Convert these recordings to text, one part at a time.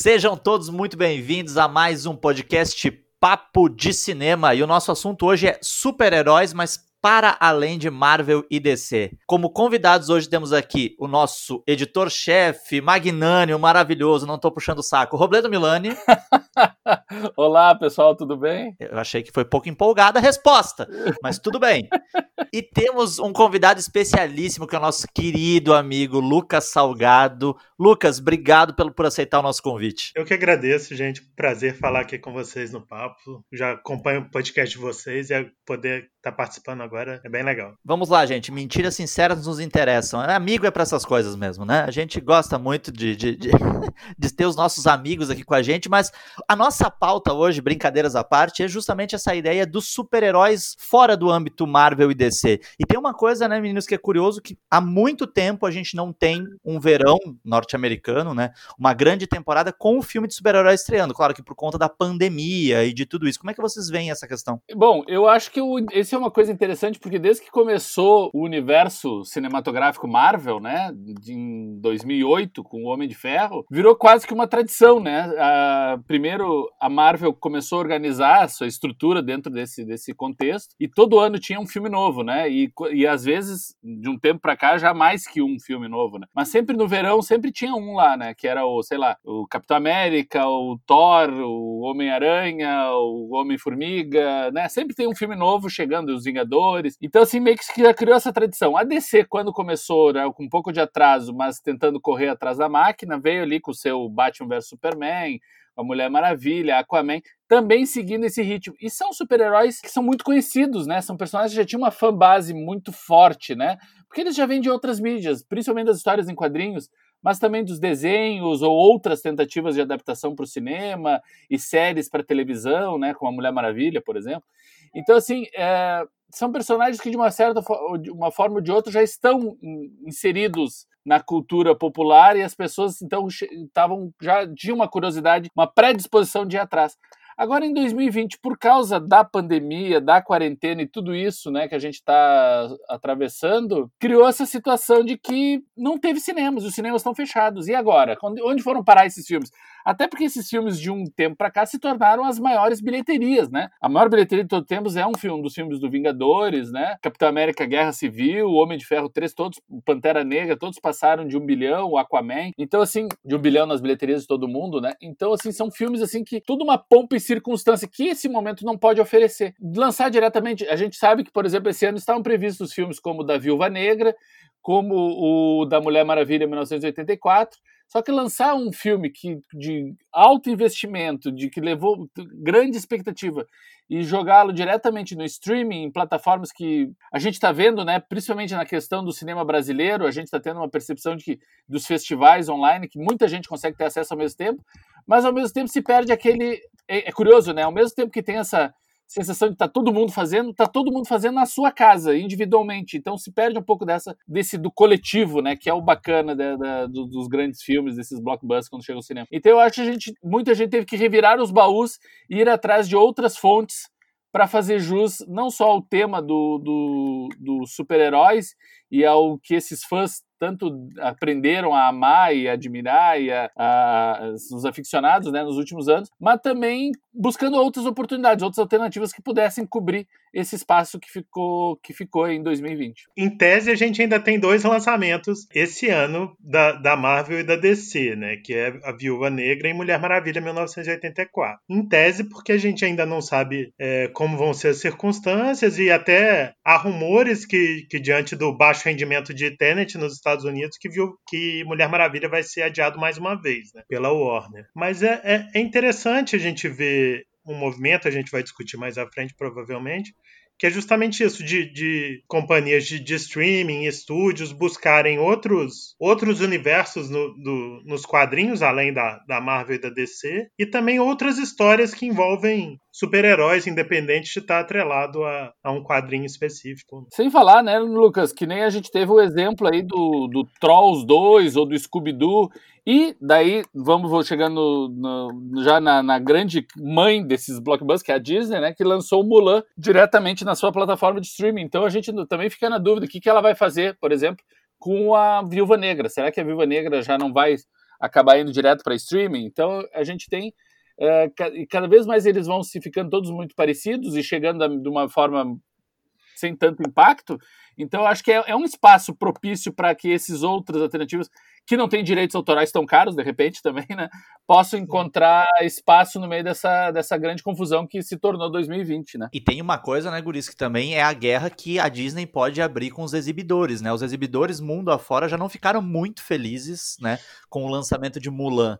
Sejam todos muito bem-vindos a mais um podcast Papo de Cinema. E o nosso assunto hoje é super-heróis, mas para além de Marvel e DC. Como convidados hoje temos aqui o nosso editor-chefe, magnânimo, maravilhoso, não estou puxando o saco, Robledo Milani. Olá, pessoal, tudo bem? Eu achei que foi pouco empolgada a resposta, mas tudo bem. E temos um convidado especialíssimo, que é o nosso querido amigo Lucas Salgado. Lucas, obrigado pelo, por aceitar o nosso convite. Eu que agradeço, gente. Prazer falar aqui com vocês no papo. Já acompanho o podcast de vocês e poder estar tá participando agora é bem legal. Vamos lá, gente. Mentiras sinceras nos interessam. Amigo é para essas coisas mesmo, né? A gente gosta muito de, de, de, de ter os nossos amigos aqui com a gente, mas a nossa pauta hoje, brincadeiras à parte, é justamente essa ideia dos super-heróis fora do âmbito Marvel e DC. E tem uma coisa, né, meninos, que é curioso que há muito tempo a gente não tem um verão norte-americano, né? Uma grande temporada com o filme de super-heróis estreando. Claro que por conta da pandemia e de tudo isso. Como é que vocês veem essa questão? Bom, eu acho que o, esse é uma coisa interessante porque desde que começou o universo cinematográfico Marvel, né, em 2008 com o Homem de Ferro, virou quase que uma tradição, né? A, primeiro a Marvel começou a organizar a sua estrutura dentro desse, desse contexto e todo ano tinha um filme novo, né? E, e às vezes de um tempo para cá já mais que um filme novo, né? Mas sempre no verão sempre tinha um lá, né? Que era o, sei lá, o Capitão América, o Thor, o Homem-Aranha, o Homem-Formiga, né? Sempre tem um filme novo chegando, os Vingadores. Então, assim, meio que já criou essa tradição. A DC, quando começou, né, com um pouco de atraso, mas tentando correr atrás da máquina, veio ali com o seu Batman vs Superman, a Mulher Maravilha, Aquaman, também seguindo esse ritmo. E são super-heróis que são muito conhecidos, né? São personagens que já tinham uma fanbase muito forte, né? Porque eles já vêm de outras mídias, principalmente das histórias em quadrinhos, mas também dos desenhos ou outras tentativas de adaptação para o cinema e séries para televisão, né? Como a Mulher Maravilha, por exemplo. Então, assim, é, são personagens que de uma certa de uma forma ou de outra já estão inseridos na cultura popular e as pessoas então estavam já tinham uma curiosidade, uma predisposição de ir atrás. Agora, em 2020, por causa da pandemia, da quarentena e tudo isso né, que a gente está atravessando, criou essa situação de que não teve cinemas, os cinemas estão fechados. E agora? Onde foram parar esses filmes? Até porque esses filmes de um tempo para cá se tornaram as maiores bilheterias, né? A maior bilheteria de todos os tempos é um filme um dos filmes do Vingadores, né? Capitão América Guerra Civil, Homem de Ferro 3, todos, Pantera Negra, todos passaram de um bilhão, Aquaman. Então, assim, de um bilhão nas bilheterias de todo mundo, né? Então, assim, são filmes assim que tudo uma pompa e circunstância que esse momento não pode oferecer. Lançar diretamente, a gente sabe que, por exemplo, esse ano estavam previstos filmes como da Viúva Negra, como o da Mulher Maravilha 1984 só que lançar um filme que, de alto investimento, de que levou grande expectativa, e jogá-lo diretamente no streaming, em plataformas que a gente está vendo, né, principalmente na questão do cinema brasileiro, a gente está tendo uma percepção de que dos festivais online, que muita gente consegue ter acesso ao mesmo tempo, mas ao mesmo tempo se perde aquele. É, é curioso, né? Ao mesmo tempo que tem essa sensação de tá todo mundo fazendo, tá todo mundo fazendo na sua casa, individualmente. Então se perde um pouco dessa desse do coletivo, né, que é o bacana da, da, dos grandes filmes, desses blockbusters quando chega ao cinema. Então eu acho que a gente, muita gente teve que revirar os baús e ir atrás de outras fontes para fazer jus não só ao tema do, do, do super-heróis e ao que esses fãs tanto aprenderam a amar e admirar e a, a, os aficionados né, nos últimos anos, mas também buscando outras oportunidades, outras alternativas que pudessem cobrir esse espaço que ficou, que ficou em 2020. Em tese, a gente ainda tem dois lançamentos esse ano da, da Marvel e da DC, né? Que é a Viúva Negra e Mulher Maravilha 1984. Em tese, porque a gente ainda não sabe é, como vão ser as circunstâncias e até há rumores que, que diante do baixo rendimento de Tenet nos Estados Estados Unidos que viu que Mulher Maravilha vai ser adiado mais uma vez, né, pela Warner. Mas é, é, é interessante a gente ver um movimento, a gente vai discutir mais à frente provavelmente, que é justamente isso, de, de companhias de, de, streaming, estúdios buscarem outros, outros universos no, do, nos quadrinhos, além da, da Marvel e da DC, e também outras histórias que envolvem super-heróis, independente de estar atrelado a, a, um quadrinho específico. Sem falar, né, Lucas, que nem a gente teve o exemplo aí do, do Trolls 2 ou do Scooby-Doo, e daí vamos chegando no, já na, na, grande mãe desses blockbusters, que é a Disney, né, que lançou o Mulan diretamente na sua plataforma de streaming. Então a gente também fica na dúvida o que, que ela vai fazer, por exemplo, com a Viúva Negra. Será que a Viúva Negra já não vai acabar indo direto para streaming. Então a gente tem é, cada vez mais eles vão se ficando todos muito parecidos e chegando de uma forma sem tanto impacto. Então, acho que é, é um espaço propício para que esses outras alternativas, que não têm direitos autorais tão caros, de repente, também, né, possam encontrar espaço no meio dessa, dessa grande confusão que se tornou 2020, né? E tem uma coisa, né, Guris, que também é a guerra que a Disney pode abrir com os exibidores, né? Os exibidores mundo afora já não ficaram muito felizes, né, com o lançamento de Mulan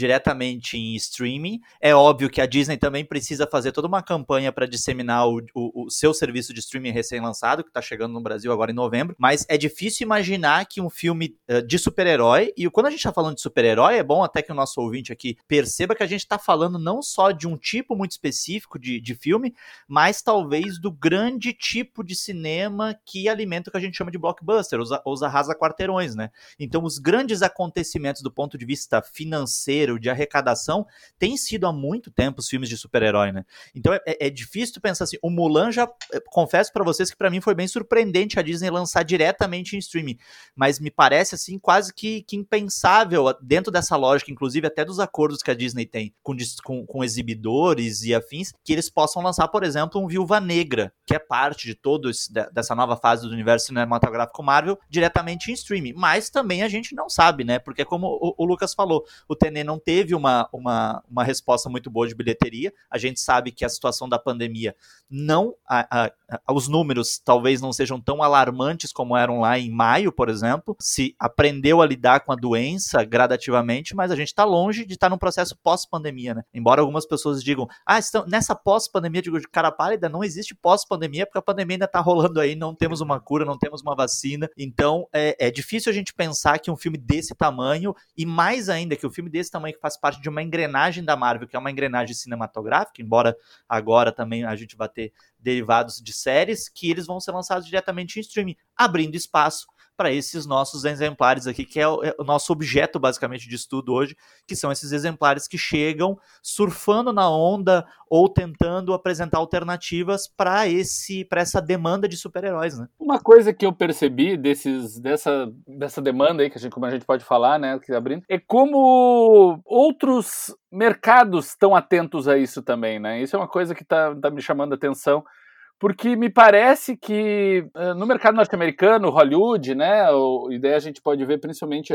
diretamente em streaming. É óbvio que a Disney também precisa fazer toda uma campanha para disseminar o, o, o, seu serviço de streaming recém-lançado, que está chegando no Brasil agora em novembro. Mas é difícil imaginar que um filme uh, de super-herói, e quando a gente está falando de super-herói, é bom até que o nosso ouvinte aqui perceba que a gente está falando não só de um tipo muito específico de, de filme, mas talvez do grande tipo de cinema que alimenta o que a gente chama de blockbuster, os, os arrasa-quarteirões, né? Então, os grandes acontecimentos do ponto de vista financeiro, dinheiro, de arrecadação, tem sido há muito tempo os filmes de super-herói, né? Então é, é, difícil pensar assim. O Mulan já, é, confesso para vocês que para mim foi bem surpreendente a Disney lançar diretamente em streaming, mas me parece assim quase que, que impensável dentro dessa lógica, inclusive até dos acordos que a Disney tem com, com, com exibidores e afins, que eles possam lançar, por exemplo, um Viúva Negra, que é parte de todo esse, dessa nova fase do universo cinematográfico Marvel, diretamente em streaming. Mas também a gente não sabe, né? Porque como o, o Lucas falou, o Tenet não teve uma, uma, uma resposta muito boa de bilheteria. A gente sabe que a situação da pandemia não. A, a, os números talvez não sejam tão alarmantes como eram lá em maio, por exemplo. Se aprendeu a lidar com a doença gradativamente, mas a gente está longe de estar tá num processo pós-pandemia, né? Embora algumas pessoas digam, ah, estão, nessa pós-pandemia, digo, de cara pálida, não existe pós-pandemia, porque a pandemia ainda está rolando aí, não temos uma cura, não temos uma vacina. Então é, é difícil a gente pensar que um filme desse tamanho, e mais ainda que o um filme desse tamanho que faz parte de uma engrenagem da Marvel, que é uma engrenagem cinematográfica, embora agora também a gente vá ter derivados de séries, que eles vão ser lançados diretamente em streaming, abrindo espaço para esses nossos exemplares aqui, que é o, é o, nosso objeto basicamente de estudo hoje, que são esses exemplares que chegam surfando na onda ou tentando apresentar alternativas para esse para essa demanda de super-heróis, né? Uma coisa que eu percebi desses dessa dessa demanda aí que a gente como a gente pode falar, né, que tá abrindo, é como outros mercados estão atentos a isso também, né? Isso é uma coisa que está tá me chamando a atenção porque me parece que eh, no mercado norte-americano, Hollywood, né, e daí a gente pode ver principalmente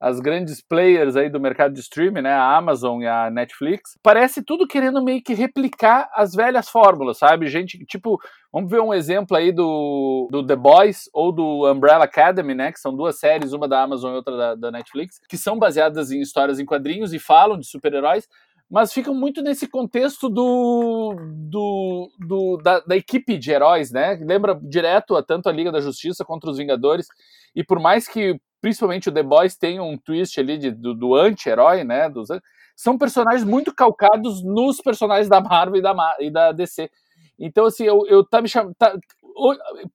as grandes players aí do mercado de streaming, né, a Amazon e a Netflix, parece tudo querendo meio que replicar as velhas fórmulas, sabe? Gente, tipo, vamos ver um exemplo aí do, do The Boys ou do Umbrella Academy, né, que são duas séries, uma da Amazon e outra da, da Netflix, que são baseadas em histórias em quadrinhos e falam de super-heróis, mas ficam muito nesse contexto do, do, do da, da, equipe de heróis, né? Lembra direto a tanto a Liga da Justiça contra os Vingadores. E por mais que principalmente o The Boys tenha um twist ali de, do, do anti-herói, né? Dos, são personagens muito calcados nos personagens da Marvel e da, e da DC. Então, assim, eu, eu tá me chamando. Tá,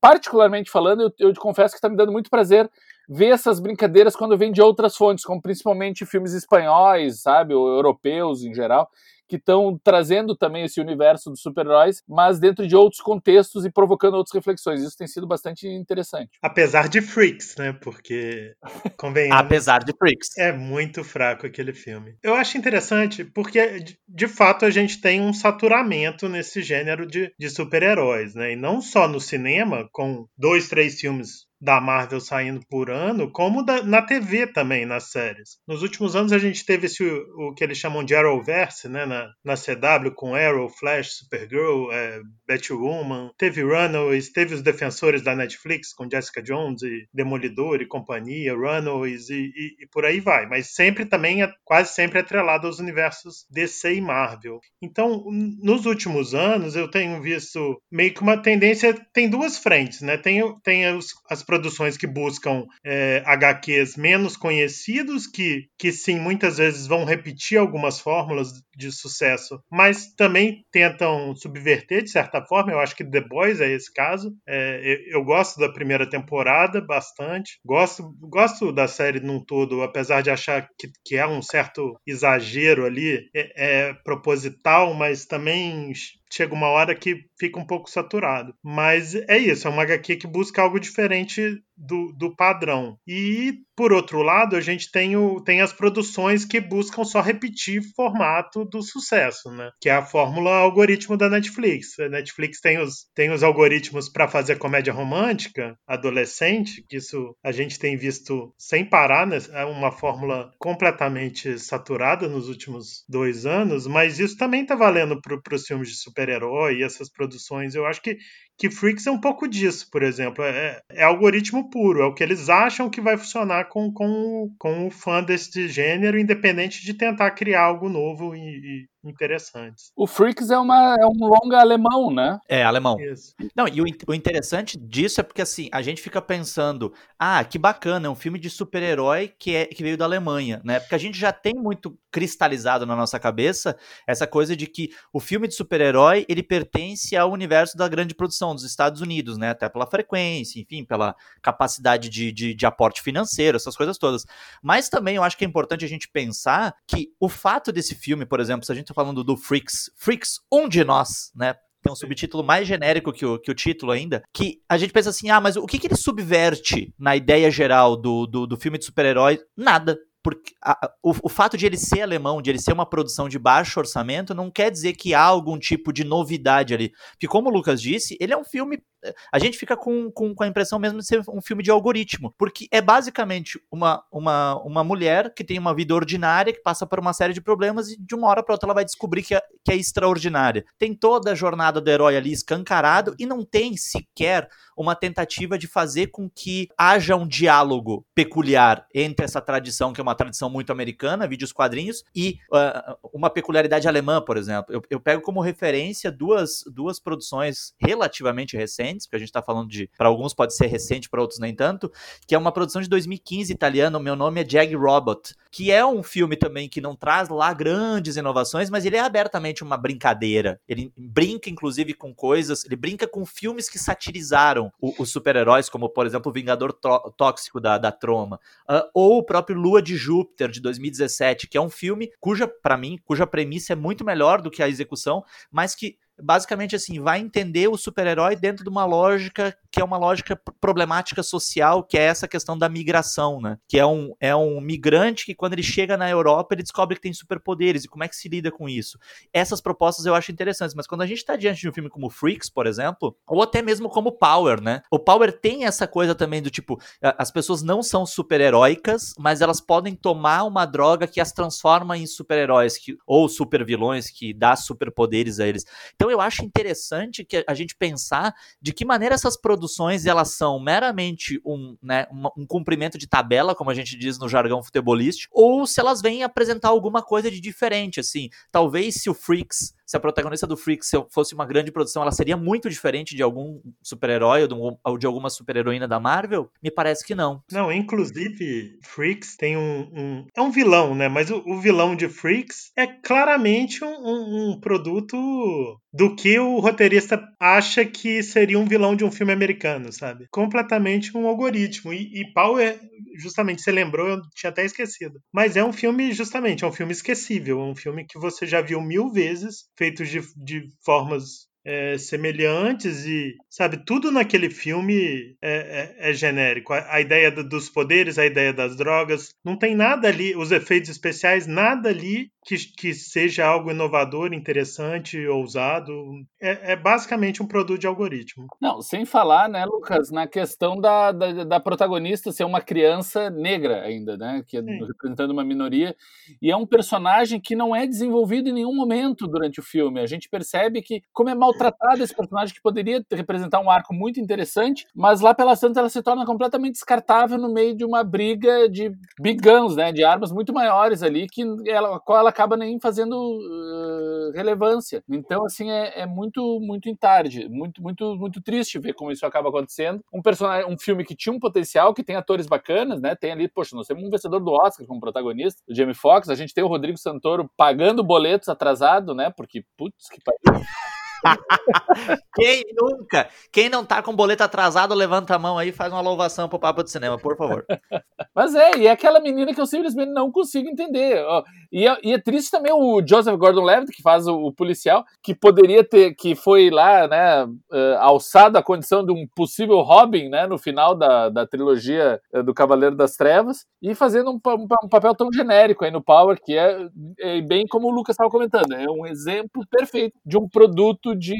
particularmente falando, eu, eu confesso que está me dando muito prazer ver essas brincadeiras quando vem de outras fontes, como principalmente filmes espanhóis, sabe, ou europeus em geral, que estão trazendo também esse universo dos super-heróis, mas dentro de outros contextos e provocando outras reflexões. Isso tem sido bastante interessante. Apesar de Freaks, né? Porque, convenhamos... Apesar de Freaks. É muito fraco aquele filme. Eu acho interessante porque, de fato, a gente tem um saturamento nesse gênero de, de super-heróis, né? E não só no cinema, com dois, três filmes da Marvel saindo por ano, como da, na TV também, nas séries. Nos últimos anos a gente teve esse, o, que eles chamam de Arrowverse, né, na, na CW, com Arrow, Flash, Supergirl, é, Batwoman, teve Runaways, teve os Defensores da Netflix, com Jessica Jones e Demolidor e companhia, Runaways e, e, e por aí vai, mas sempre também, é, quase sempre atrelado aos universos DC e Marvel. Então, nos últimos anos eu tenho visto meio que uma tendência, tem duas frentes, né, tem, tem os, as produções que buscam é, HQs menos conhecidos, que, que sim, muitas vezes vão repetir algumas fórmulas de sucesso, mas também tentam subverter de certa forma. Eu acho que The Boys é esse caso. É, eu, eu, gosto da primeira temporada bastante, gosto, gosto da série num todo, apesar de achar que, que é um certo exagero ali, é, é proposital, mas também chega uma hora que fica um pouco saturado. Mas é isso, é uma HQ que busca algo diferente do, do padrão. E, por outro lado, a gente tem, o, tem as produções que buscam só repetir formato do sucesso, né? Que é a fórmula algoritmo da Netflix. A Netflix tem os, tem os algoritmos para fazer comédia romântica, adolescente, que isso a gente tem visto sem parar, né? É uma fórmula completamente saturada nos últimos dois anos, mas isso também tá valendo para os filmes de super-herói e essas produções. Eu acho que que Freaks é um pouco disso, por exemplo. É, é, algoritmo puro, é o que eles acham que vai funcionar com, com, com o fã desse gênero, independente de tentar criar algo novo e, interessantes. O Freaks é, uma, é um longa alemão, né? É, alemão. Isso. Não, e o, o interessante disso é porque assim, a gente fica pensando, ah, que bacana, é um filme de super-herói que, é, que veio da Alemanha, né? Porque a gente já tem muito cristalizado na nossa cabeça essa coisa de que o filme de super-herói, ele pertence ao universo da grande produção dos Estados Unidos, né? Até pela frequência, enfim, pela capacidade de, de, de aporte financeiro, essas coisas todas. Mas também eu acho que é importante a gente pensar que o fato desse filme, por exemplo, se a gente falando do Freaks. Freaks, um de nós, né? Tem um subtítulo mais genérico que o, que o título ainda, que a gente pensa assim, ah, mas o que, que ele subverte na ideia geral do, do, do filme de super-herói? Nada porque a, o, o, fato de ele ser alemão, de ele ser uma produção de baixo orçamento, não quer dizer que há algum tipo de novidade ali. Porque, como o Lucas disse, ele é um filme a gente fica com, com, com, a impressão mesmo de ser um filme de algoritmo, porque é basicamente uma, uma, uma mulher que tem uma vida ordinária, que passa por uma série de problemas e de uma hora para outra ela vai descobrir que é, que é extraordinária. Tem toda a jornada do herói ali escancarado e não tem sequer uma tentativa de fazer com que haja um diálogo peculiar entre essa tradição, que é uma tradição muito americana, vídeos quadrinhos, e uh, uma peculiaridade alemã, por exemplo. Eu, eu pego como referência duas, duas produções relativamente recentes recentes, porque a gente está falando de. Para alguns pode ser recente, para outros nem tanto, que é uma produção de 2015 italiana. O meu nome é Jag Robot, que é um filme também que não traz lá grandes inovações, mas ele é abertamente uma brincadeira. Ele brinca, inclusive, com coisas. Ele brinca com filmes que satirizaram os super-heróis, como, por exemplo, o Vingador Tóxico da, da Troma, uh, ou o próprio Lua de Júpiter, de 2017, que é um filme cuja, para mim, cuja premissa é muito melhor do que a execução, mas que basicamente assim, vai entender o super-herói dentro de uma lógica que é uma lógica problemática social, que é essa questão da migração, né? Que é um, é um migrante que quando ele chega na Europa, ele descobre que tem superpoderes e como é que se lida com isso. Essas propostas eu acho interessantes, mas quando a gente está diante de um filme como Freaks, por exemplo, ou até mesmo como Power, né? O Power tem essa coisa também do tipo, as pessoas não são super-heróicas, mas elas podem tomar uma droga que as transforma em super-heróis ou super-vilões que dá superpoderes a eles. Então então eu acho interessante que a gente pensar de que maneira essas produções elas são meramente um, né, um, um cumprimento de tabela, como a gente diz no jargão futebolístico, ou se elas vêm apresentar alguma coisa de diferente, assim. Talvez se o Freaks se a protagonista do Freaks fosse uma grande produção, ela seria muito diferente de algum super-herói ou de alguma super-heroína da Marvel? Me parece que não. Não, inclusive, Freaks tem um. um é um vilão, né? Mas o, o, vilão de Freaks é claramente um, um, produto do que o roteirista acha que seria um vilão de um filme americano, sabe? Completamente um algoritmo. E, e Power, justamente, você lembrou, eu tinha até esquecido. Mas é um filme, justamente, é um filme esquecível. É um filme que você já viu mil vezes, feitos de, de formas é, semelhantes e, sabe, tudo naquele filme é, é, é genérico. A, a ideia do, dos poderes, a ideia das drogas, não tem nada ali, os efeitos especiais, nada ali que, que seja algo inovador, interessante, ousado. É, é, basicamente um produto de algoritmo. Não, sem falar, né, Lucas, na questão da, da, da protagonista ser uma criança negra ainda, né? Que é representando uma minoria. E é um personagem que não é desenvolvido em nenhum momento durante o filme. A gente percebe que, como é maltratado esse personagem, que poderia representar um arco muito interessante, mas lá pelas tantas ela se torna completamente descartável no meio de uma briga de big guns, né? De armas muito maiores ali, que ela, qual ela acaba nem fazendo uh, relevância. Então, assim, é, é, muito, muito em tarde, muito, muito, muito triste ver como isso acaba acontecendo. Um personagem, um filme que tinha um potencial, que tem atores bacanas, né? Tem ali, poxa, nós temos um vencedor do Oscar como protagonista, o Jamie Foxx, a gente tem o Rodrigo Santoro pagando boletos atrasado, né? Porque, putz, que pariu. Quem nunca? Quem não tá com boleto atrasado, levanta a mão aí e faz uma louvação pro Papo de Cinema, por favor. Mas é, e é aquela menina que eu simplesmente não consigo entender. E é, e é triste também o Joseph Gordon-Levitt, que faz o, o, policial, que poderia ter, que foi lá, né, uh, alçado à condição de um possível Robin, né, no final da, da trilogia uh, do Cavaleiro das Trevas, e fazendo um, um, um, papel tão genérico aí no Power, que é, é bem como o Lucas estava comentando, é um exemplo perfeito de um produto de,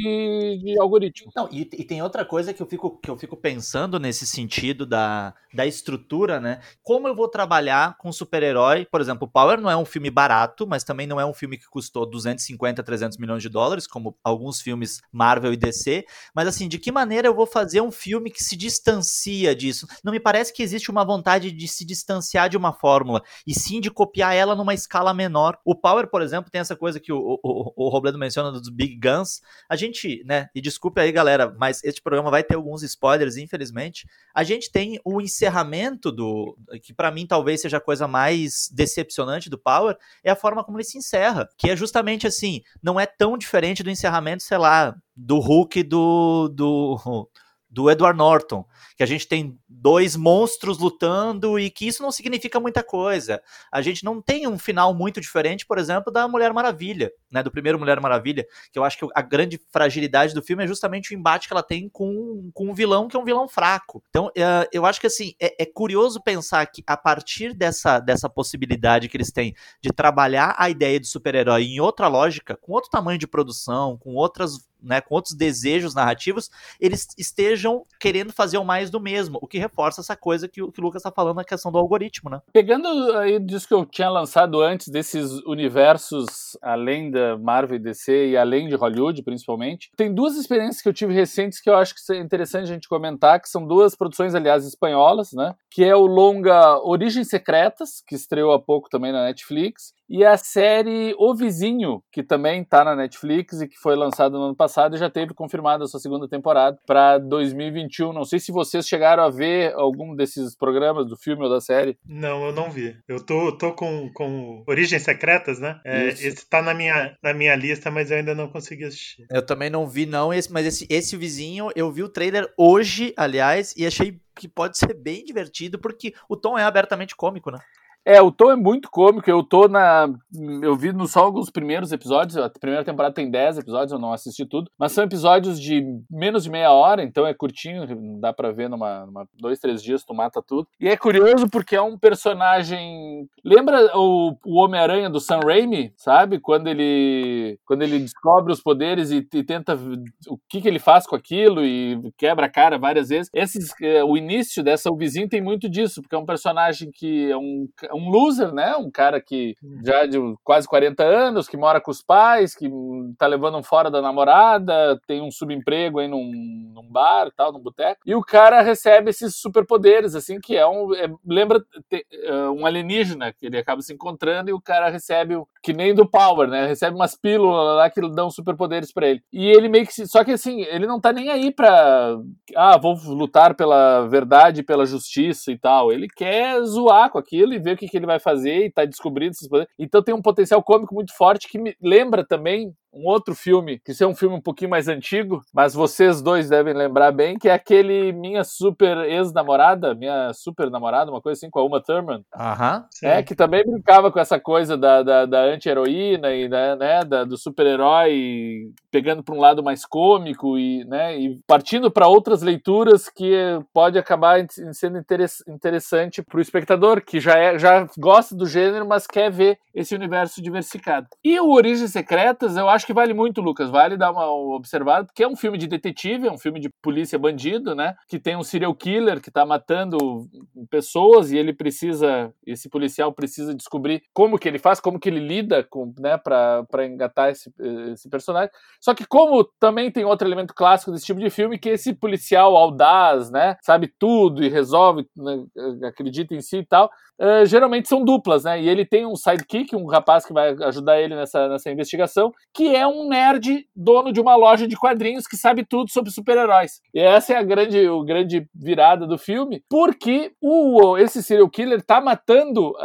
de algoritmo. Não, e, e, tem outra coisa que eu fico, que eu fico pensando nesse sentido da, da estrutura, né? Como eu vou trabalhar com super-herói? Por exemplo, Power não é um filme barato, mas também não é um filme que custou 250, 300 milhões de dólares, como alguns filmes Marvel e DC. Mas assim, de que maneira eu vou fazer um filme que se distancia disso? Não me parece que existe uma vontade de se distanciar de uma fórmula, e sim de copiar ela numa escala menor. O Power, por exemplo, tem essa coisa que o, o, o Robledo menciona dos Big Guns. A gente, né, e desculpe aí, galera, mas este programa vai ter alguns spoilers, infelizmente. A gente tem o encerramento do. que para mim talvez seja a coisa mais decepcionante do Power, é a forma como ele se encerra. Que é justamente assim, não é tão diferente do encerramento, sei lá, do Hulk do. do do Edward Norton, que a gente tem dois monstros lutando e que isso não significa muita coisa. A gente não tem um final muito diferente, por exemplo, da Mulher Maravilha, né, do primeiro Mulher Maravilha, que eu acho que a grande fragilidade do filme é justamente o embate que ela tem com, com um vilão que é um vilão fraco. Então, uh, eu acho que assim, é, é, curioso pensar que a partir dessa, dessa possibilidade que eles têm de trabalhar a ideia de super-herói em outra lógica, com outro tamanho de produção, com outras né, com outros desejos narrativos, eles estejam querendo fazer o mais do mesmo, o que reforça essa coisa que, que o Lucas está falando na questão do algoritmo, né? Pegando aí disso que eu tinha lançado antes, desses universos além da Marvel e DC e além de Hollywood, principalmente, tem duas experiências que eu tive recentes que eu acho que é interessante a gente comentar, que são duas produções, aliás, espanholas, né? Que é o longa Origens Secretas, que estreou há pouco também na Netflix, e a série O Vizinho, que também está na Netflix e que foi lançada no ano passado e já teve confirmada a sua segunda temporada para 2021. Não sei se vocês chegaram a ver algum desses programas do filme ou da série. Não, eu não vi. Eu tô, tô com, com Origens Secretas, né? É, esse tá na minha, na minha lista, mas eu ainda não consegui assistir. Eu também não vi, não, esse, mas esse, esse Vizinho, eu vi o trailer hoje, aliás, e achei que pode ser bem divertido, porque o tom é abertamente cômico, né? É, o Tom é muito cômico. Eu tô na. Eu vi no só alguns primeiros episódios. A primeira temporada tem 10 episódios, eu não assisti tudo. Mas são episódios de menos de meia hora, então é curtinho, dá pra ver numa, numa dois, três dias, tu mata tudo. E é curioso porque é um personagem. Lembra o, o Homem-Aranha do Sam Raimi, sabe? Quando ele. Quando ele descobre os poderes e, e tenta o que, que ele faz com aquilo e quebra a cara várias vezes. Esses, é, o início dessa O Vizinho tem muito disso, porque é um personagem que é um um loser, né? Um cara que já de quase 40 anos, que mora com os pais, que tá levando um fora da namorada, tem um subemprego aí num, num bar, tal, num boteco. E o cara recebe esses superpoderes, assim, que é um. É, lembra te, uh, um alienígena que ele acaba se encontrando e o cara recebe, que nem do Power, né? Recebe umas pílulas lá que dão superpoderes para ele. E ele meio que. Se, só que assim, ele não tá nem aí pra. Ah, vou lutar pela verdade, pela justiça e tal. Ele quer zoar com aquilo e ver o que que, ele vai fazer e tá descobrindo esses poderes. Então tem um potencial cômico muito forte que me lembra também um outro filme, que é um filme um pouquinho mais antigo, mas vocês dois devem lembrar bem, que é aquele Minha Super Ex-Namorada, Minha Super Namorada, uma coisa assim, com a Uma Thurman. Aham. É, que também brincava com essa coisa da, da, da anti-heroína e né, né da, do super-herói pegando para um lado mais cômico e, né, e partindo para outras leituras que pode acabar sendo interessante para o espectador, que já, é, já gosta do gênero, mas quer ver esse universo diversificado. E o Origens Secretas, eu acho que vale muito, Lucas. Vale dar uma observada, porque é um filme de detetive, é um filme de polícia bandido, né? Que tem um serial killer que tá matando pessoas e ele precisa, esse policial precisa descobrir como que ele faz, como que ele lida com, né, pra, pra engatar esse, esse personagem. Só que como também tem outro elemento clássico desse tipo de filme, que esse policial audaz, né? Sabe tudo e resolve, né, acredita em si e tal. Uh, geralmente são duplas, né? E ele tem um sidekick, um rapaz que vai ajudar ele nessa, nessa investigação, que é um nerd dono de uma loja de quadrinhos que sabe tudo sobre super-heróis. E essa é a grande, o grande virada do filme, porque o, esse serial killer tá matando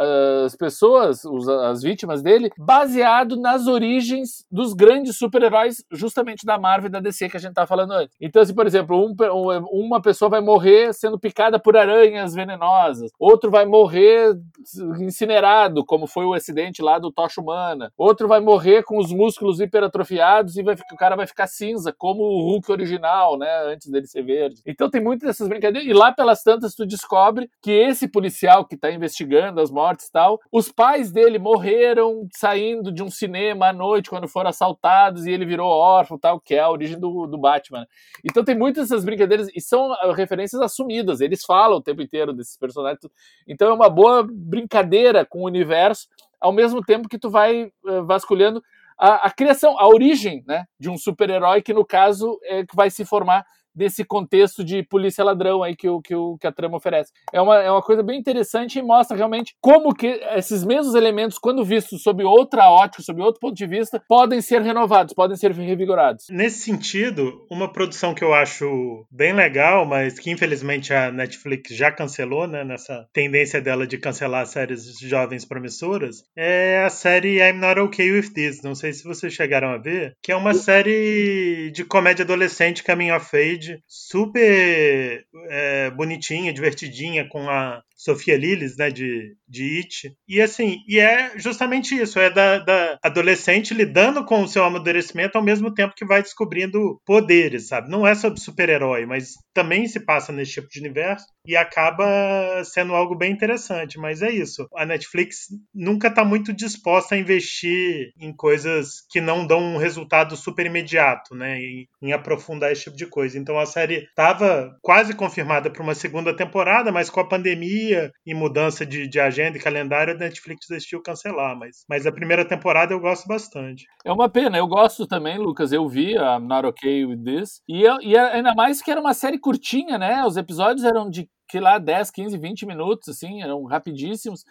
as pessoas, os, as vítimas dele, baseado nas origens dos grandes super-heróis, justamente da Marvel e da DC que a gente tá falando antes. Então, assim, por exemplo, um, uma pessoa vai morrer sendo picada por aranhas venenosas, outro vai morrer incinerado, como foi o acidente lá do Tocha Humana, outro vai morrer com os músculos hiperatrofiados e vai, o cara vai ficar cinza, como o Hulk original, né, antes dele ser verde. Então tem muitas dessas brincadeiras, e lá pelas tantas tu descobre que esse policial que tá investigando as mortes e tal, os pais dele morreram saindo de um cinema à noite quando foram assaltados e ele virou órfão, tal, que é a origem do, do Batman. Então tem muitas dessas brincadeiras e são ah, referências assumidas, eles falam o tempo inteiro desses personagens. Então é uma boa brincadeira com o universo, ao mesmo tempo que tu vai uh, vasculhando a, a, criação, a origem né, de um super-herói que, no caso, é que vai se formar desse contexto de polícia ladrão aí que, o, que, o, que a trama oferece. É uma, é uma coisa bem interessante e mostra realmente como que esses mesmos elementos, quando vistos sob outra ótica, sob outro ponto de vista, podem ser renovados, podem ser revigorados. Nesse sentido, uma produção que eu acho bem legal, mas que infelizmente a Netflix já cancelou, né, nessa tendência dela de cancelar séries jovens promissoras, é a série I'm Not Okay With This. Não sei se vocês chegaram a ver, que é uma série de comédia adolescente coming of age super é, bonitinha, divertidinha, com a Sofia Lillis, né, de, de It. E assim, e é justamente isso, é da, da, adolescente lidando com o seu amadurecimento ao mesmo tempo que vai descobrindo poderes, sabe? Não é sobre super-herói, mas também se passa nesse tipo de universo e acaba sendo algo bem interessante, mas é isso. A Netflix nunca está muito disposta a investir em coisas que não dão um resultado super imediato, né, em, em aprofundar esse tipo de coisa. Então a série estava quase confirmada para uma segunda temporada, mas com a pandemia pandemia e mudança de, de agenda e calendário, a Netflix decidiu cancelar. Mas, mas a primeira temporada eu gosto bastante. É uma pena, eu gosto também, Lucas. Eu vi a Not Okay With This. E, eu, e ainda mais que era uma série curtinha, né? Os episódios eram de que lá 10, 15, 20 minutos, assim, eram rapidíssimos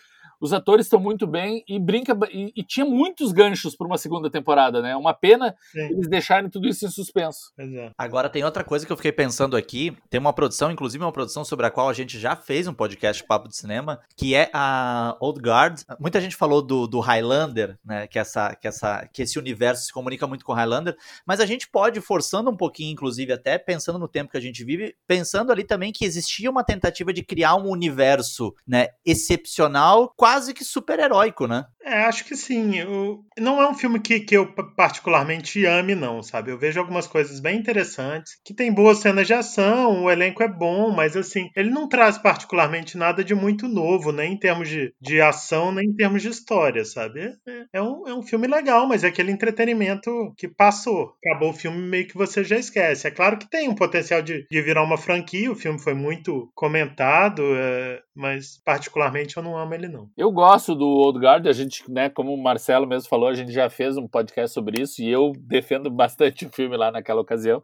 os atores estão muito bem e brinca e, e tinha muitos ganchos para uma segunda temporada, né? Uma pena Sim. eles deixarem tudo isso em suspenso. É. Agora tem outra coisa que eu fiquei pensando aqui, tem uma produção, inclusive uma produção sobre a qual a gente já fez um podcast Papo de Cinema, que é a Old Guard. Muita gente falou do, do Highlander, né? Que essa, que essa, que esse universo se comunica muito com o Highlander, mas a gente pode forçando um pouquinho, inclusive até pensando no tempo que a gente vive, pensando ali também que existia uma tentativa de criar um universo, né? Excepcional, quase quase que super-heróico, né? É, acho que sim. Eu... Não é um filme que, que eu particularmente ame, não, sabe? Eu vejo algumas coisas bem interessantes, que tem boas cenas de ação, o elenco é bom, mas assim, ele não traz particularmente nada de muito novo, nem em termos de, de ação, nem em termos de história, sabe? É, é, um, é um filme legal, mas é aquele entretenimento que passou. Acabou o filme, meio que você já esquece. É claro que tem um potencial de, de virar uma franquia, o filme foi muito comentado, é, mas particularmente eu não amo ele, não. Eu gosto do Old Guard, a gente gente, né, como o Marcelo mesmo falou, a gente já fez um podcast sobre isso e eu defendo bastante o filme lá naquela ocasião.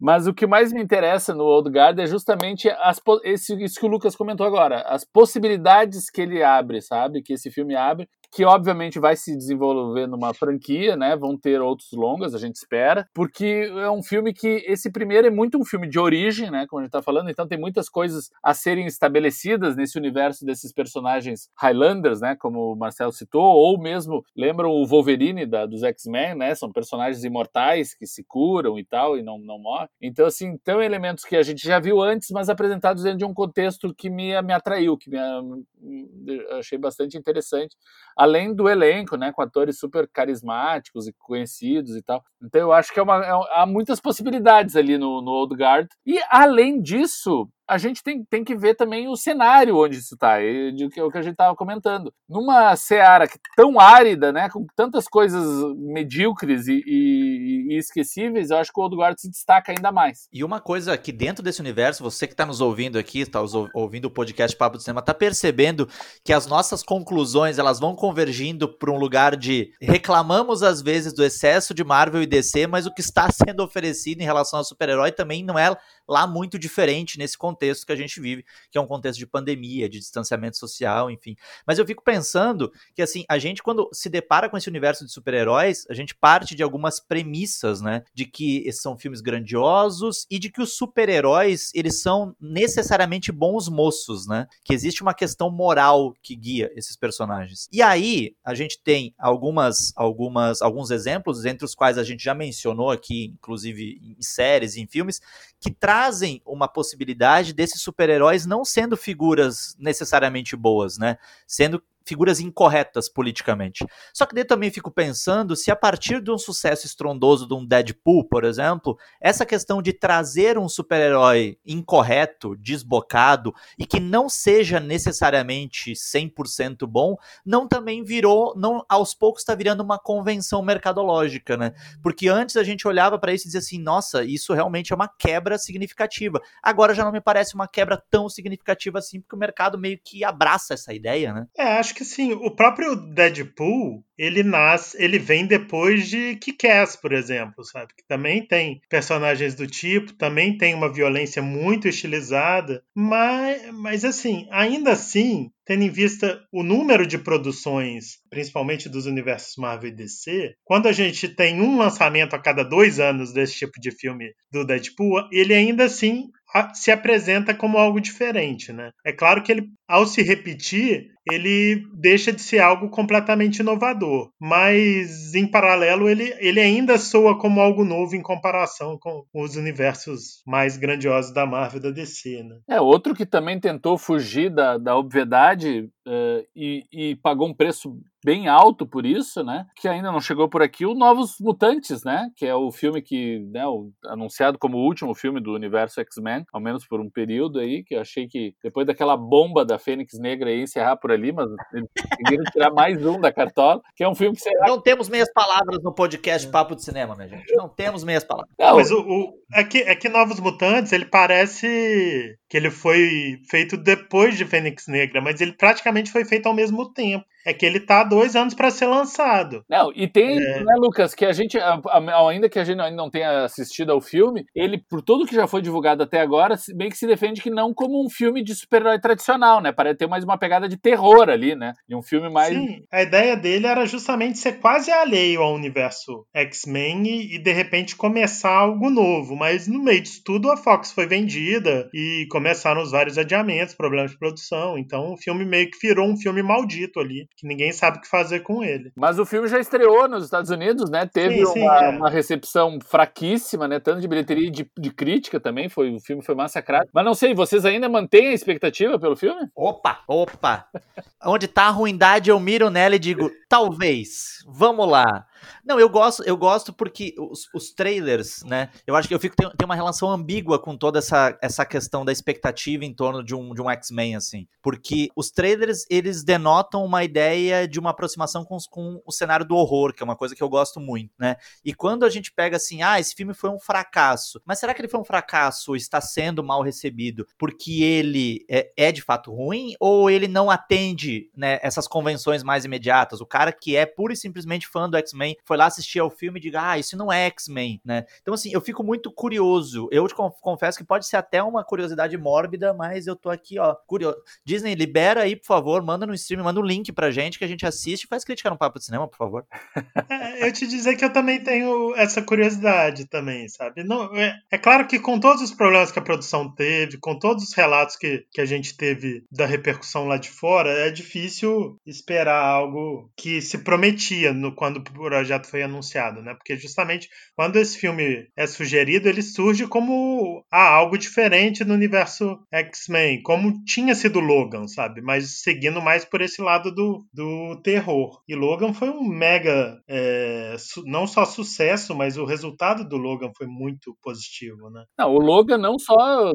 Mas o que mais me interessa no Old Guard é justamente as, esse, isso que o Lucas comentou agora, as possibilidades que ele abre, sabe? Que esse filme abre, que obviamente vai se desenvolver numa franquia, né? Vão ter outros longas, a gente espera, porque é um filme que esse primeiro é muito um filme de origem, né? Como a gente tá falando, então tem muitas coisas a serem estabelecidas nesse universo desses personagens Highlanders, né? Como o Marcelo citou, ou mesmo lembram o Wolverine da, dos X-Men, né? São personagens imortais que se curam e tal e não, não morrem. Então, assim, tem elementos que a gente já viu antes, mas apresentados dentro de um contexto que me, me atraiu, que me, me achei bastante interessante além do elenco, né, com atores super carismáticos e conhecidos e tal. Então eu acho que é uma, é, há muitas possibilidades ali no, no Old Guard. E além disso, a gente tem, tem que ver também o cenário onde isso está, o que a gente estava comentando. Numa seara tão árida, né, com tantas coisas medíocres e, e, e, esquecíveis, eu acho que o Old Guard se destaca ainda mais. E uma coisa que dentro desse universo, você que está nos ouvindo aqui, está ouvindo o podcast Papo do Cinema, está percebendo que as nossas conclusões elas vão convergindo para um lugar de reclamamos às vezes do excesso de Marvel e DC, mas o que está sendo oferecido em relação ao super-herói também não é lá muito diferente nesse contexto contexto que a gente vive, que é um contexto de pandemia, de distanciamento social, enfim. Mas eu fico pensando que, assim, a gente, quando se depara com esse universo de super-heróis, a gente parte de algumas premissas, né? De que esses são filmes grandiosos e de que os super-heróis, eles são necessariamente bons moços, né? Que existe uma questão moral que guia esses personagens. E aí, a gente tem algumas, algumas, alguns exemplos, entre os quais a gente já mencionou aqui, inclusive em séries e em filmes, que trazem uma possibilidade desses super-heróis não sendo figuras necessariamente boas, né? Sendo figuras incorretas politicamente. Só que daí também fico pensando se a partir de um sucesso estrondoso de um Deadpool, por exemplo, essa questão de trazer um super-herói incorreto, desbocado e que não seja necessariamente 100% bom, não também virou, não aos poucos está virando uma convenção mercadológica, né? Porque antes a gente olhava para isso e dizia assim, nossa, isso realmente é uma quebra significativa. Agora já não me parece uma quebra tão significativa assim, porque o mercado meio que abraça essa ideia, né? É, acho que sim. O próprio Deadpool, ele nasce, ele vem depois de Kick-Ass, por exemplo, sabe? Que também tem personagens do tipo, também tem uma violência muito estilizada, mas, mas assim, ainda assim, tendo em vista o número de produções, principalmente dos universos Marvel e DC, quando a gente tem um lançamento a cada dois anos desse tipo de filme do Deadpool, ele ainda assim se apresenta como algo diferente, né? É claro que ele, ao se repetir, ele deixa de ser algo completamente inovador, mas em paralelo ele, ele ainda soa como algo novo em comparação com os universos mais grandiosos da Marvel e da DC, né? É, outro que também tentou fugir da, da obviedade uh, e, e pagou um preço bem alto por isso, né? Que ainda não chegou por aqui, o Novos Mutantes, né? Que é o filme que, né, o, anunciado como o último filme do universo X-Men, ao menos por um período aí, que eu achei que depois daquela bomba da Fênix Negra ia encerrar por ali, mas eles conseguiram tirar mais um da cartola, que é um filme que será... Não temos meias palavras no podcast Papo de Cinema, minha gente. Não temos meias palavras. Não, mas o, o, é, que, é que Novos Mutantes, ele parece que ele foi feito depois de Fênix Negra, mas ele praticamente foi feito ao mesmo tempo. É que ele tá há dois anos para ser lançado. Não, e tem, é... né, Lucas, que a gente, ainda que a gente ainda não tenha assistido ao filme, ele, por tudo que já foi divulgado até agora, meio que se defende que não como um filme de super-herói tradicional, né? Parece ter mais uma pegada de terror ali, né? E um filme mais. Sim, a ideia dele era justamente ser quase alheio ao universo X-Men e, e, de repente começar algo novo. Mas no meio disso tudo, a Fox foi vendida e começaram os vários adiamentos, problemas de produção. Então o filme meio que virou um filme maldito ali que ninguém sabe o que fazer com ele. Mas o filme já estreou nos Estados Unidos, né? Teve sim, sim, uma, é. uma, recepção fraquíssima, né? Tanto de bilheteria e de, de, crítica também. Foi, o filme foi massacrado. Mas não sei, vocês ainda mantêm a expectativa pelo filme? Opa, opa! Onde tá a ruindade, eu miro nela e digo, talvez. Vamos lá. Não, eu gosto, eu gosto porque os, os trailers, né? Eu acho que eu fico tem, tem, uma relação ambígua com toda essa, essa questão da expectativa em torno de um, de um X-Men, assim. Porque os trailers, eles denotam uma ideia de uma aproximação com, com o cenário do horror, que é uma coisa que eu gosto muito, né? E quando a gente pega assim, ah, esse filme foi um fracasso. Mas será que ele foi um fracasso ou está sendo mal recebido porque ele é, é de fato ruim ou ele não atende né, essas convenções mais imediatas? O cara que é pura e simplesmente fã do X-Men foi lá assistir ao filme e diga, ah, isso não é X-Men, né? Então, assim, eu fico muito curioso. Eu te confesso que pode ser até uma curiosidade mórbida, mas eu tô aqui, ó, curioso. Disney, libera aí, por favor, manda no stream, manda um link pra gente que a gente assiste e faz crítica no Papo de Cinema, por favor. É, eu te dizer que eu também tenho essa curiosidade também, sabe? Não, é, é claro que com todos os problemas que a produção teve, com todos os relatos que, que a gente teve da repercussão lá de fora, é difícil esperar algo que se prometia no, quando o projeto foi anunciado, né? Porque justamente quando esse filme é sugerido, ele surge como ah, algo diferente no universo X-Men, como tinha sido Logan, sabe? Mas seguindo mais por esse lado do, do terror. E Logan foi um mega, é, não só sucesso, mas o resultado do Logan foi muito positivo, né? Não, o Logan não só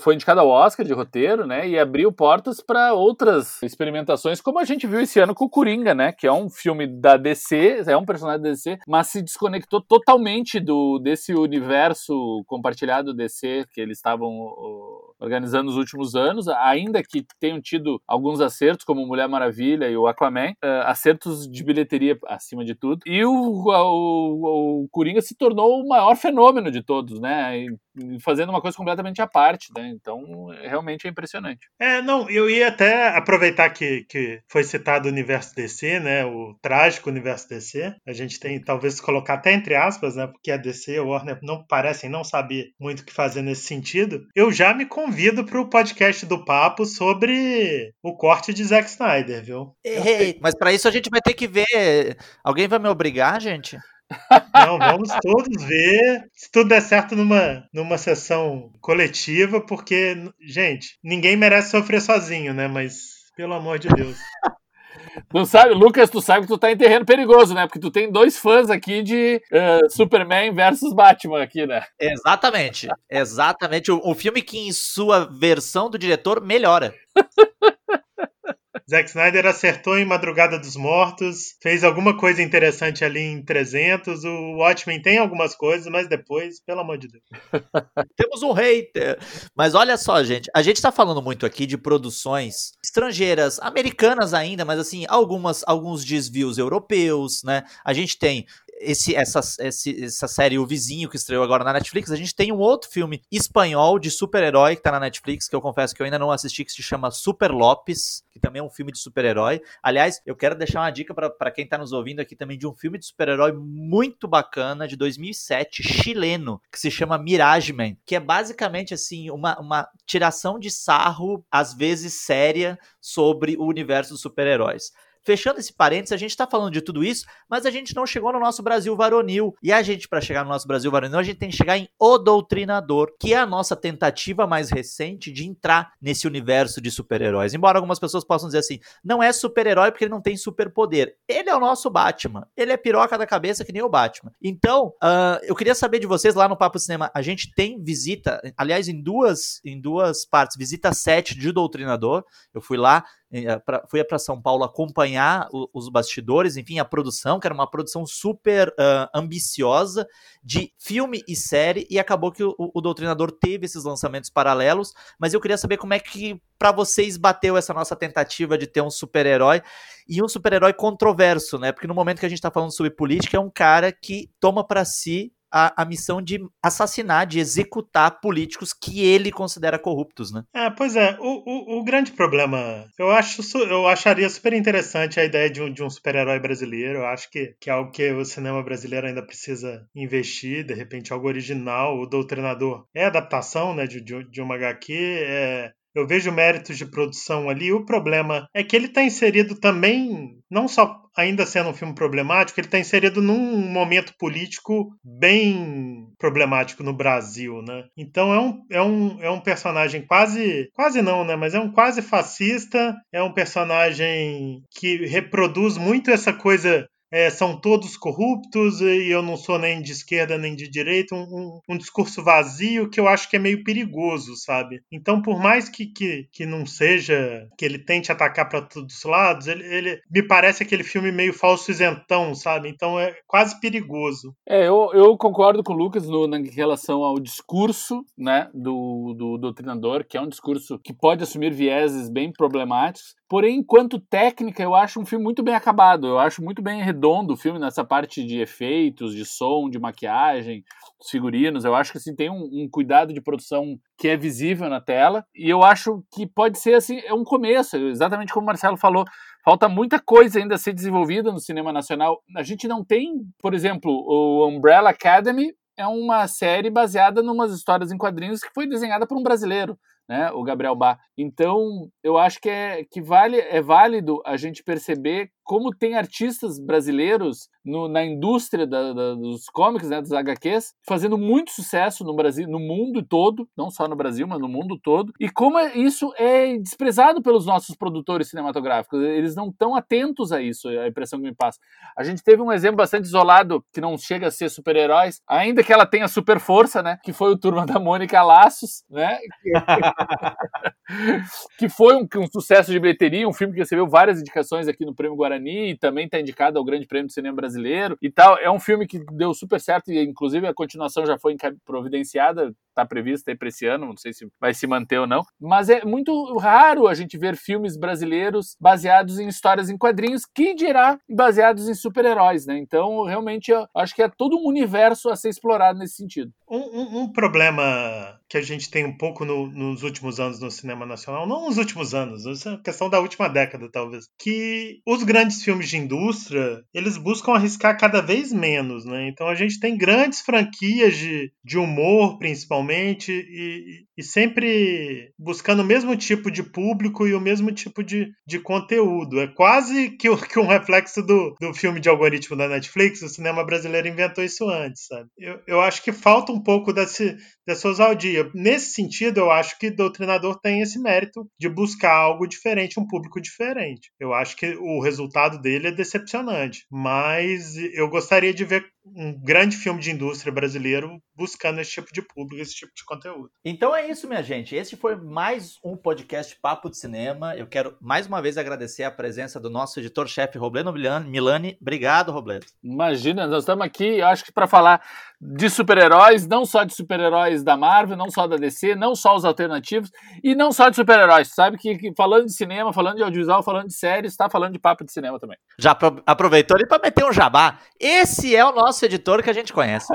foi indicado ao Oscar de roteiro, né? E abriu portas para outras experimentações, como a gente viu esse ano com o Coringa, né? Que é um filme da DC, é um personagem da DC, mas se desconectou totalmente do desse universo compartilhado DC que eles estavam organizando nos últimos anos, ainda que tenham tido alguns acertos, como Mulher Maravilha e o Aquaman, uh, acertos de bilheteria acima de tudo. E o, o, o Coringa se tornou o maior fenômeno de todos, né? E fazendo uma coisa completamente à parte, né? Então, realmente é impressionante. É, não, eu ia até aproveitar que, que foi citado o universo DC, né? O trágico universo DC. A gente tem, talvez, colocar até entre aspas, né? Porque a DC e a Warner não parecem não saber muito o que fazer nesse sentido. Eu já me convido para o podcast do Papo sobre o corte de Zack Snyder, viu? Ei, mas para isso a gente vai ter que ver. Alguém vai me obrigar, gente? Não, vamos todos ver se tudo der certo numa, numa sessão coletiva, porque, gente, ninguém merece sofrer sozinho, né? Mas, pelo amor de Deus. Tu sabe, Lucas, tu sabe que tu tá em terreno perigoso, né? Porque tu tem dois fãs aqui de uh, Superman versus Batman aqui, né? Exatamente. Exatamente. O, o filme que, em sua versão do diretor, melhora. Zack Snyder acertou em Madrugada dos Mortos, fez alguma coisa interessante ali em 300. O Watchmen tem algumas coisas, mas depois, pelo amor de Deus. Temos um hater. Mas olha só, gente, a gente tá falando muito aqui de produções estrangeiras, americanas ainda, mas assim, algumas alguns desvios europeus, né? A gente tem esse, essa, esse, essa série O Vizinho, que estreou agora na Netflix, a gente tem um outro filme espanhol de super-herói que tá na Netflix, que eu confesso que eu ainda não assisti, que se chama Super Lopes, que também é um filme de super-herói. Aliás, eu quero deixar uma dica para quem tá nos ouvindo aqui também de um filme de super-herói muito bacana, de 2007, chileno, que se chama Mirage Man, que é basicamente, assim, uma, uma tiração de sarro, às vezes séria, sobre o universo dos super-heróis. Fechando esse parênteses, a gente está falando de tudo isso, mas a gente não chegou no nosso Brasil varonil. E a gente, para chegar no nosso Brasil varonil, a gente tem que chegar em O Doutrinador, que é a nossa tentativa mais recente de entrar nesse universo de super-heróis. Embora algumas pessoas possam dizer assim, não é super-herói porque ele não tem superpoder. Ele é o nosso Batman. Ele é piroca da cabeça que nem o Batman. Então, uh, eu queria saber de vocês lá no Papo Cinema. A gente tem visita, aliás, em duas, em duas partes, visita 7 de Doutrinador. Eu fui lá, pra, fui para São Paulo acompanhar o, os bastidores, enfim, a produção, que era uma produção super uh, ambiciosa de filme e série, e acabou que o, o, Doutrinador teve esses lançamentos paralelos, mas eu queria saber como é que para vocês bateu essa nossa tentativa de ter um super-herói e um super-herói controverso, né? Porque no momento que a gente está falando sobre política, é um cara que toma para si a, a missão de assassinar, de executar políticos que ele considera corruptos, né? É, pois é. O, o, o grande problema, eu acho, eu acharia super interessante a ideia de um, de um super-herói brasileiro. Eu acho que, que é algo que o cinema brasileiro ainda precisa investir, de repente algo original. O Doutrinador é adaptação, né, de, de, uma HQ, é, eu vejo méritos de produção ali. O problema é que ele está inserido também, não só ainda sendo um filme problemático, ele está inserido num momento político bem problemático no Brasil, né? Então é um, é um, é um personagem quase, quase não, né? Mas é um quase fascista, é um personagem que reproduz muito essa coisa é, são todos corruptos e eu não sou nem de esquerda nem de direita, um, um, um, discurso vazio que eu acho que é meio perigoso, sabe? Então, por mais que, que, que não seja que ele tente atacar para todos os lados, ele, ele, me parece aquele filme meio falso isentão, sabe? Então é quase perigoso. É, eu, eu concordo com o Lucas no, na relação ao discurso né, do, do doutrinador, que é um discurso que pode assumir vieses bem problemáticos, Porém, enquanto técnica, eu acho um filme muito bem acabado. Eu acho muito bem redondo o filme nessa parte de efeitos, de som, de maquiagem, dos figurinos. Eu acho que assim, tem um, um, cuidado de produção que é visível na tela. E eu acho que pode ser assim, é um começo, exatamente como o Marcelo falou. Falta muita coisa ainda a ser desenvolvida no cinema nacional. A gente não tem, por exemplo, o Umbrella Academy é uma série baseada em umas histórias em quadrinhos que foi desenhada por um brasileiro né, o Gabriel Bá. Então, eu acho que é que vale é válido a gente perceber como tem artistas brasileiros no, na indústria da, da, dos cómics, né, dos HQs, fazendo muito sucesso no Brasil, no mundo todo, não só no Brasil, mas no mundo todo, e como isso é desprezado pelos nossos produtores cinematográficos. Eles não estão atentos a isso, a impressão que me passa. A gente teve um exemplo bastante isolado, que não chega a ser super-heróis, ainda que ela tenha super força, né, que foi o Turma da Mônica Laços, né, que foi um, um sucesso de bilheteria, um filme que recebeu várias indicações aqui no Prêmio Guarani Guarani e também está indicado ao Grande Prêmio do Cinema Brasileiro e tal. É um filme que deu super certo e, inclusive, a continuação já foi providenciada está prevista para esse ano, não sei se vai se manter ou não, mas é muito raro a gente ver filmes brasileiros baseados em histórias em quadrinhos, que dirá baseados em super-heróis, né? Então, realmente, eu acho que é todo um universo a ser explorado nesse sentido. Um, um, um problema que a gente tem um pouco no, nos últimos anos no cinema nacional, não nos últimos anos, essa é questão da última década, talvez, que os grandes filmes de indústria, eles buscam arriscar cada vez menos, né? Então a gente tem grandes franquias de, de humor, principalmente, e, e sempre buscando o mesmo tipo de público e o mesmo tipo de, de conteúdo. É quase que, que um reflexo do, do filme de algoritmo da Netflix, o cinema brasileiro inventou isso antes, sabe? Eu, eu acho que falta um pouco desse, dessa ousadia. Nesse sentido, eu acho que Doutrinador tem esse mérito de buscar algo diferente, um público diferente. Eu acho que o resultado dele é decepcionante, mas eu gostaria de ver um grande filme de indústria brasileiro buscando esse tipo de público, esse tipo de conteúdo. Então é isso, minha gente. Esse foi mais um podcast Papo de Cinema. Eu quero mais uma vez agradecer a presença do nosso editor-chefe Robleno Milani. Obrigado, Robledo. Imagina, nós estamos aqui, acho que para falar de super-heróis, não só de super-heróis da Marvel, não só da DC, não só os alternativos e não só de super-heróis. Sabe que, que, falando de cinema, falando de audiovisual, falando de séries, está falando de papo de cinema também. Já aproveitou ali para meter um jabá. Esse é o nosso editor que a gente conhece.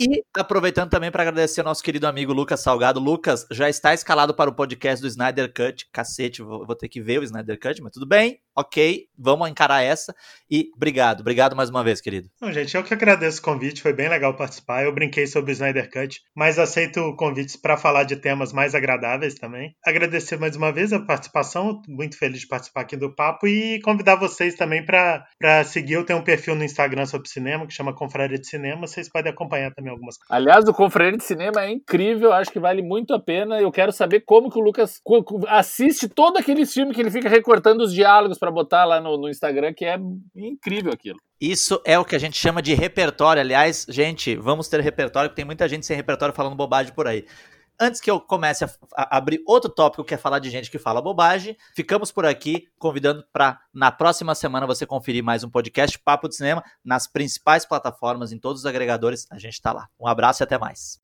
E aproveitando também para agradecer ao nosso querido amigo Lucas Salgado. Lucas já está escalado para o podcast do Snyder Cut. Cacete, vou, vou ter que ver o Snyder Cut, mas tudo bem, ok, vamos encarar essa. E obrigado, obrigado mais uma vez, querido. Não, gente, eu que agradeço o convite, foi bem legal participar. Eu brinquei sobre o Snyder Cut, mas aceito convites para falar de temas mais agradáveis também. Agradecer mais uma vez a participação, muito feliz de participar aqui do papo e convidar vocês também para seguir. Eu tenho um perfil no Instagram sobre cinema que chama Confraria de Cinema, vocês podem acompanhar também algumas coisas. Aliás, o Confraria de Cinema é incrível, acho que vale muito a pena. Eu quero saber como que o Lucas assiste todo aquele filme que ele fica recortando os diálogos para botar lá no, no Instagram, que é incrível aquilo. Isso é o que a gente chama de repertório. Aliás, gente, vamos ter repertório, porque tem muita gente sem repertório falando bobagem por aí. Antes que eu comece a, a abrir outro tópico que é falar de gente que fala bobagem, ficamos por aqui convidando para na próxima semana você conferir mais um podcast Papo de Cinema nas principais plataformas, em todos os agregadores. A gente está lá. Um abraço e até mais.